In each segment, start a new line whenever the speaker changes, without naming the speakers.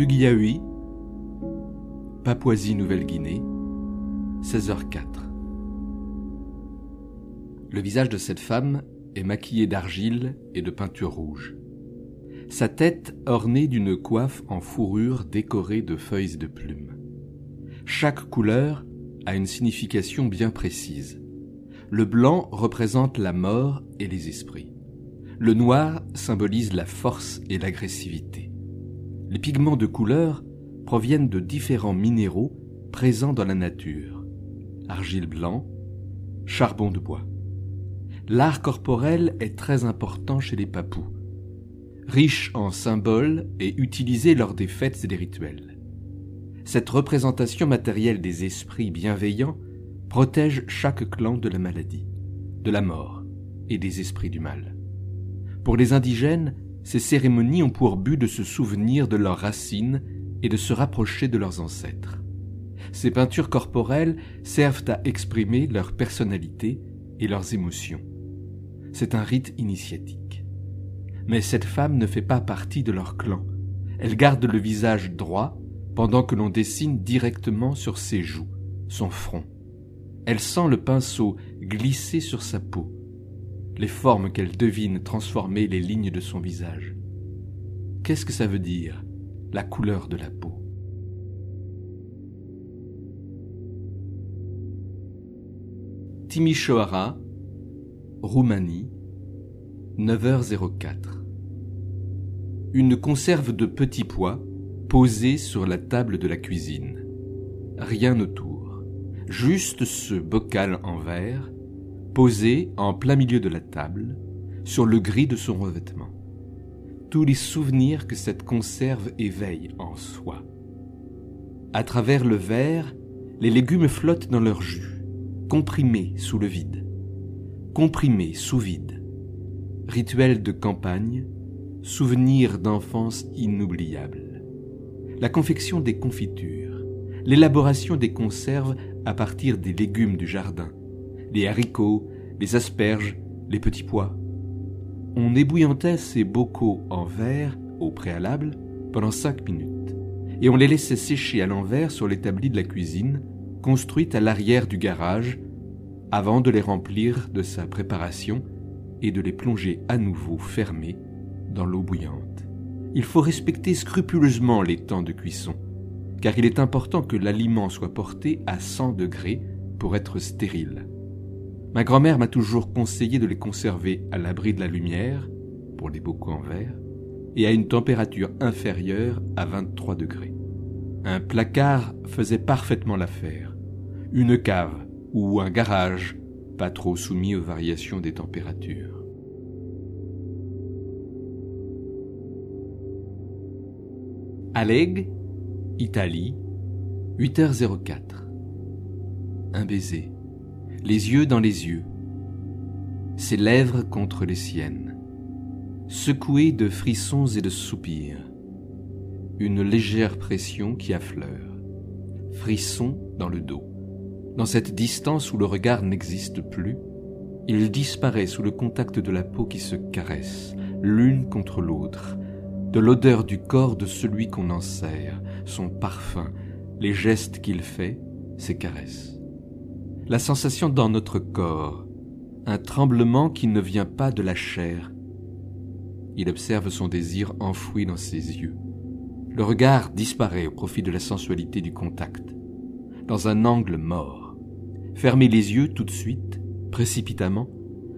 Bugiahui, Papouasie-Nouvelle-Guinée, 16h04. Le visage de cette femme est maquillé d'argile et de peinture rouge. Sa tête ornée d'une coiffe en fourrure décorée de feuilles de plumes. Chaque couleur a une signification bien précise. Le blanc représente la mort et les esprits. Le noir symbolise la force et l'agressivité. Les pigments de couleur proviennent de différents minéraux présents dans la nature. Argile blanc, charbon de bois. L'art corporel est très important chez les papous, riche en symboles et utilisé lors des fêtes et des rituels. Cette représentation matérielle des esprits bienveillants protège chaque clan de la maladie, de la mort et des esprits du mal. Pour les indigènes, ces cérémonies ont pour but de se souvenir de leurs racines et de se rapprocher de leurs ancêtres. Ces peintures corporelles servent à exprimer leur personnalité et leurs émotions. C'est un rite initiatique. Mais cette femme ne fait pas partie de leur clan. Elle garde le visage droit pendant que l'on dessine directement sur ses joues, son front. Elle sent le pinceau glisser sur sa peau les formes qu'elle devine transformer les lignes de son visage. Qu'est-ce que ça veut dire, la couleur de la peau? Timișoara, Roumanie, 9h04. Une conserve de petits pois posée sur la table de la cuisine. Rien autour. Juste ce bocal en verre posé en plein milieu de la table, sur le gris de son revêtement. Tous les souvenirs que cette conserve éveille en soi. À travers le verre, les légumes flottent dans leur jus, comprimés sous le vide, comprimés sous vide. Rituel de campagne, souvenir d'enfance inoubliable. La confection des confitures, l'élaboration des conserves à partir des légumes du jardin, les haricots, les asperges, les petits pois. On ébouillantait ces bocaux en verre au préalable pendant cinq minutes, et on les laissait sécher à l'envers sur l'établi de la cuisine, construite à l'arrière du garage, avant de les remplir de sa préparation et de les plonger à nouveau fermés dans l'eau bouillante. Il faut respecter scrupuleusement les temps de cuisson, car il est important que l'aliment soit porté à 100 degrés pour être stérile. Ma grand-mère m'a toujours conseillé de les conserver à l'abri de la lumière, pour les bocaux en verre, et à une température inférieure à 23 degrés. Un placard faisait parfaitement l'affaire. Une cave ou un garage, pas trop soumis aux variations des températures. Italie, 8h04. Un baiser les yeux dans les yeux, ses lèvres contre les siennes, secouées de frissons et de soupirs, une légère pression qui affleure, frisson dans le dos. Dans cette distance où le regard n'existe plus, il disparaît sous le contact de la peau qui se caresse, l'une contre l'autre, de l'odeur du corps de celui qu'on en sert, son parfum, les gestes qu'il fait, ses caresses la sensation dans notre corps, un tremblement qui ne vient pas de la chair. Il observe son désir enfoui dans ses yeux. Le regard disparaît au profit de la sensualité du contact, dans un angle mort. Fermer les yeux tout de suite, précipitamment,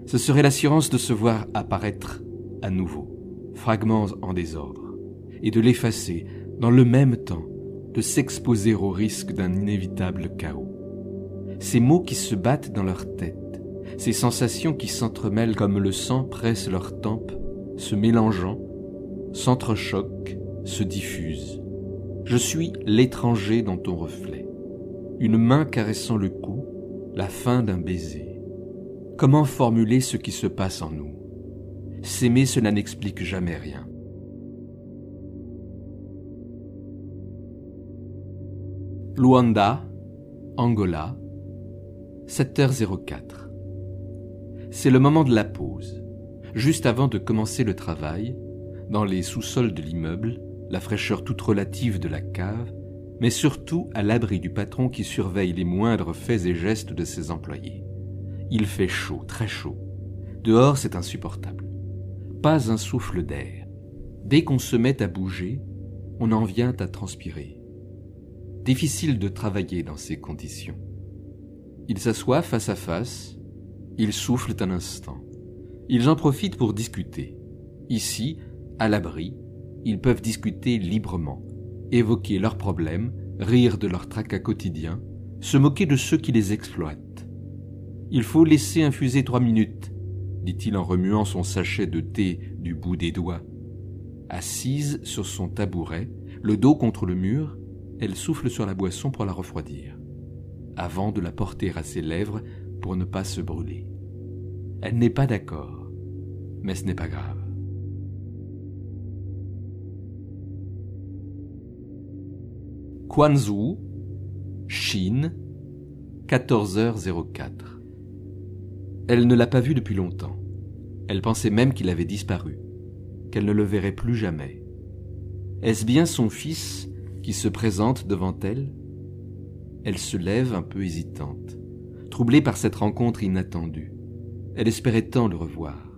ce serait l'assurance de se voir apparaître à nouveau, fragments en désordre, et de l'effacer dans le même temps, de s'exposer au risque d'un inévitable chaos ces mots qui se battent dans leur tête, ces sensations qui s'entremêlent comme le sang presse leurs tempes, se mélangeant, s'entrechoquent, se diffusent. Je suis l'étranger dans ton reflet, une main caressant le cou, la fin d'un baiser. Comment formuler ce qui se passe en nous? S'aimer, cela n'explique jamais rien. Luanda, Angola, 7h04. C'est le moment de la pause. Juste avant de commencer le travail, dans les sous-sols de l'immeuble, la fraîcheur toute relative de la cave, mais surtout à l'abri du patron qui surveille les moindres faits et gestes de ses employés. Il fait chaud, très chaud. Dehors, c'est insupportable. Pas un souffle d'air. Dès qu'on se met à bouger, on en vient à transpirer. Difficile de travailler dans ces conditions. Ils s'assoient face à face, ils soufflent un instant. Ils en profitent pour discuter. Ici, à l'abri, ils peuvent discuter librement, évoquer leurs problèmes, rire de leurs tracas quotidiens, se moquer de ceux qui les exploitent. Il faut laisser infuser trois minutes, dit-il en remuant son sachet de thé du bout des doigts. Assise sur son tabouret, le dos contre le mur, elle souffle sur la boisson pour la refroidir, avant de la porter à ses lèvres pour ne pas se brûler. Elle n'est pas d'accord, mais ce n'est pas grave. Quanzhou, Chine, 14h04. Elle ne l'a pas vu depuis longtemps. Elle pensait même qu'il avait disparu, qu'elle ne le verrait plus jamais. Est-ce bien son fils qui se présente devant elle? Elle se lève un peu hésitante, troublée par cette rencontre inattendue. Elle espérait tant le revoir.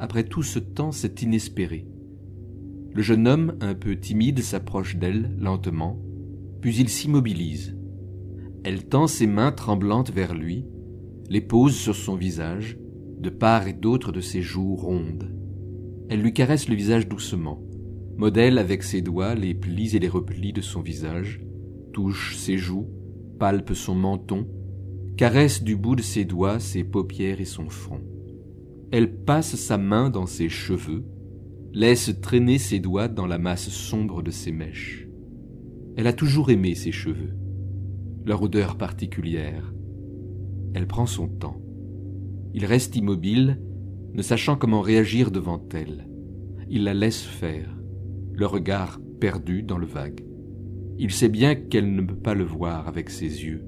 Après tout ce temps, c'est inespéré. Le jeune homme, un peu timide, s'approche d'elle lentement, puis il s'immobilise. Elle tend ses mains tremblantes vers lui, les pose sur son visage, de part et d'autre de ses joues rondes. Elle lui caresse le visage doucement, modèle avec ses doigts les plis et les replis de son visage, touche ses joues, palpe son menton, caresse du bout de ses doigts ses paupières et son front. Elle passe sa main dans ses cheveux, laisse traîner ses doigts dans la masse sombre de ses mèches. Elle a toujours aimé ses cheveux, leur odeur particulière. Elle prend son temps. Il reste immobile, ne sachant comment réagir devant elle. Il la laisse faire le regard perdu dans le vague. Il sait bien qu'elle ne peut pas le voir avec ses yeux,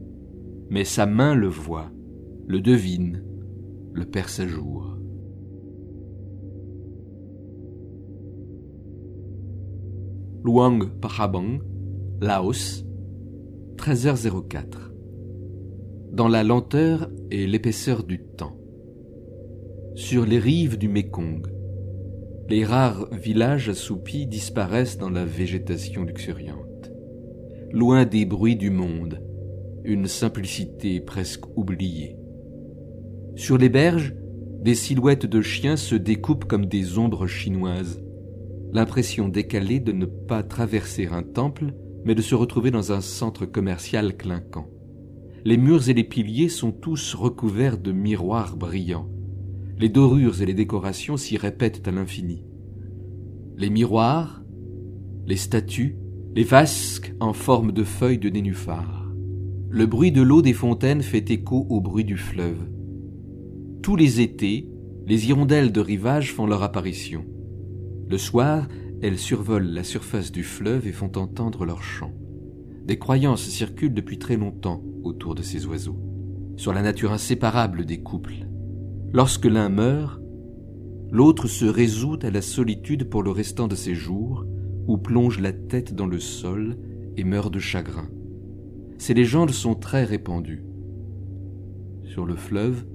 mais sa main le voit, le devine, le perce à jour. Luang Prabang, Laos, 13h04. Dans la lenteur et l'épaisseur du temps. Sur les rives du Mékong, les rares villages assoupis disparaissent dans la végétation luxuriante. Loin des bruits du monde, une simplicité presque oubliée. Sur les berges, des silhouettes de chiens se découpent comme des ombres chinoises, l'impression décalée de ne pas traverser un temple, mais de se retrouver dans un centre commercial clinquant. Les murs et les piliers sont tous recouverts de miroirs brillants, les dorures et les décorations s'y répètent à l'infini. Les miroirs, les statues, les vasques en forme de feuilles de nénuphar. Le bruit de l'eau des fontaines fait écho au bruit du fleuve. Tous les étés, les hirondelles de rivage font leur apparition. Le soir, elles survolent la surface du fleuve et font entendre leurs chants. Des croyances circulent depuis très longtemps autour de ces oiseaux, sur la nature inséparable des couples, Lorsque l'un meurt, l'autre se résout à la solitude pour le restant de ses jours, ou plonge la tête dans le sol et meurt de chagrin. Ces légendes sont très répandues. Sur le fleuve,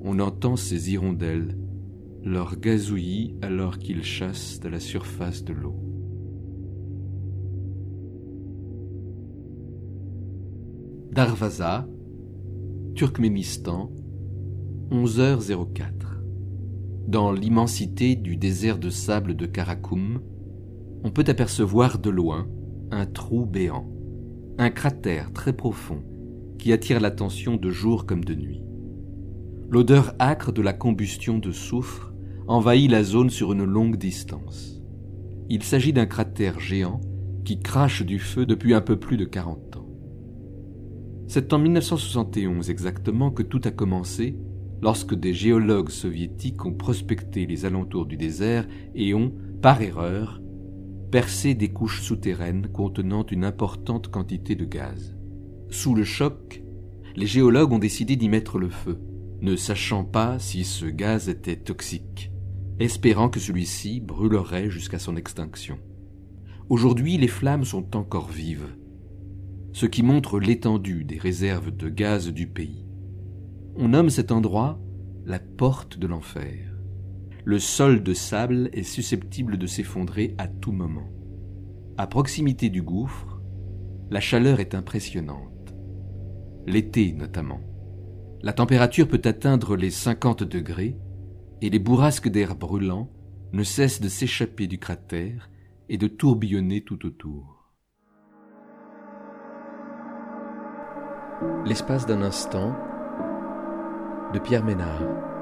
on entend ces hirondelles, leur gazouillis alors qu'ils chassent à la surface de l'eau. Darvaza, Turkménistan, 11h04. Dans l'immensité du désert de sable de Karakoum, on peut apercevoir de loin un trou béant, un cratère très profond qui attire l'attention de jour comme de nuit. L'odeur âcre de la combustion de soufre envahit la zone sur une longue distance. Il s'agit d'un cratère géant qui crache du feu depuis un peu plus de 40 ans. C'est en 1971 exactement que tout a commencé lorsque des géologues soviétiques ont prospecté les alentours du désert et ont, par erreur, percé des couches souterraines contenant une importante quantité de gaz. Sous le choc, les géologues ont décidé d'y mettre le feu, ne sachant pas si ce gaz était toxique, espérant que celui-ci brûlerait jusqu'à son extinction. Aujourd'hui, les flammes sont encore vives, ce qui montre l'étendue des réserves de gaz du pays. On nomme cet endroit la porte de l'enfer. Le sol de sable est susceptible de s'effondrer à tout moment. À proximité du gouffre, la chaleur est impressionnante. L'été notamment. La température peut atteindre les 50 degrés et les bourrasques d'air brûlant ne cessent de s'échapper du cratère et de tourbillonner tout autour. L'espace d'un instant, de Pierre Ménard.